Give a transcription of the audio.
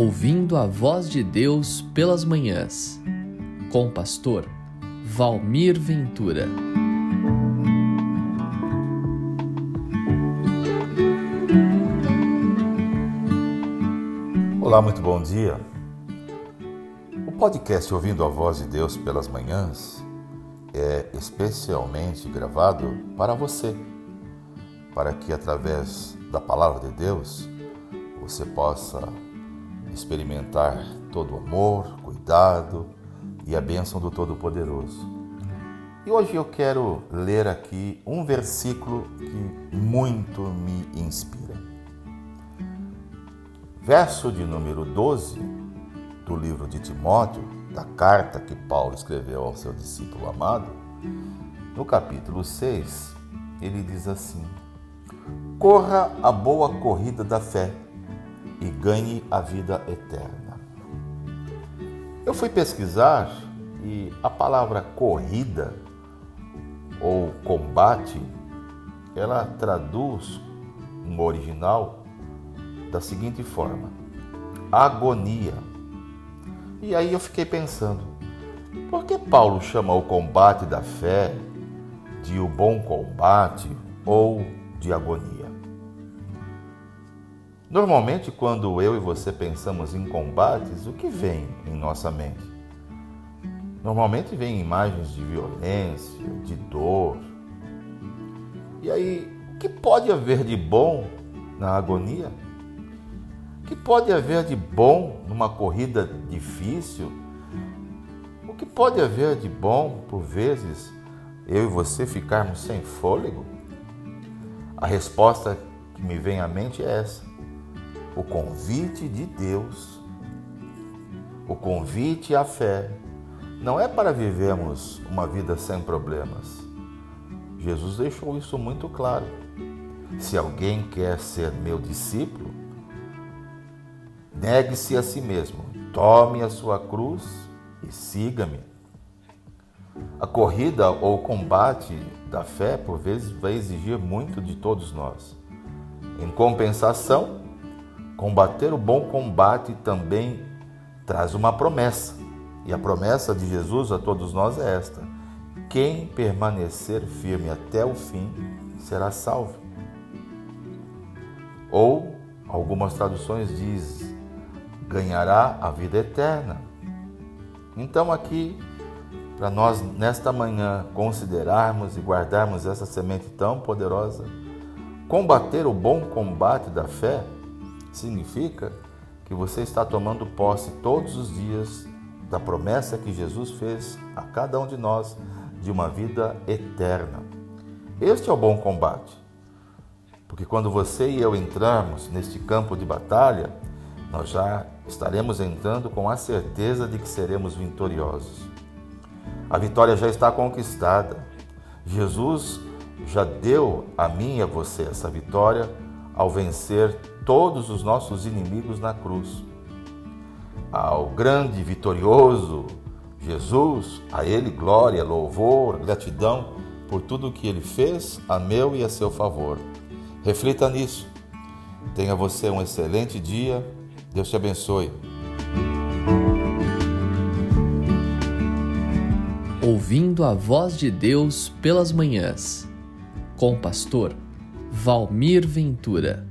Ouvindo a Voz de Deus pelas Manhãs, com o pastor Valmir Ventura. Olá, muito bom dia. O podcast Ouvindo a Voz de Deus pelas Manhãs é especialmente gravado para você, para que através da palavra de Deus você possa experimentar todo o amor, cuidado e a bênção do Todo-Poderoso. E hoje eu quero ler aqui um versículo que muito me inspira. Verso de número 12 do livro de Timóteo, da carta que Paulo escreveu ao seu discípulo amado, no capítulo 6, ele diz assim: Corra a boa corrida da fé e ganhe a vida eterna. Eu fui pesquisar e a palavra corrida ou combate, ela traduz no original da seguinte forma: agonia. E aí eu fiquei pensando, por que Paulo chama o combate da fé de o bom combate ou de agonia? Normalmente, quando eu e você pensamos em combates, o que vem em nossa mente? Normalmente vem imagens de violência, de dor. E aí, o que pode haver de bom na agonia? O que pode haver de bom numa corrida difícil? O que pode haver de bom, por vezes, eu e você ficarmos sem fôlego? A resposta que me vem à mente é essa o convite de Deus, o convite à fé, não é para vivermos uma vida sem problemas. Jesus deixou isso muito claro. Se alguém quer ser meu discípulo, negue-se a si mesmo, tome a sua cruz e siga-me. A corrida ou combate da fé, por vezes, vai exigir muito de todos nós. Em compensação, Combater o bom combate também traz uma promessa. E a promessa de Jesus a todos nós é esta: quem permanecer firme até o fim será salvo. Ou algumas traduções diz ganhará a vida eterna. Então aqui para nós nesta manhã considerarmos e guardarmos essa semente tão poderosa, combater o bom combate da fé significa que você está tomando posse todos os dias da promessa que Jesus fez a cada um de nós de uma vida eterna. Este é o bom combate. Porque quando você e eu entrarmos neste campo de batalha, nós já estaremos entrando com a certeza de que seremos vitoriosos. A vitória já está conquistada. Jesus já deu a mim e a você essa vitória ao vencer todos os nossos inimigos na cruz. Ao grande vitorioso Jesus, a Ele glória, louvor, gratidão por tudo o que Ele fez a meu e a seu favor. Reflita nisso. Tenha você um excelente dia. Deus te abençoe. Ouvindo a voz de Deus pelas manhãs, com o pastor Valmir Ventura.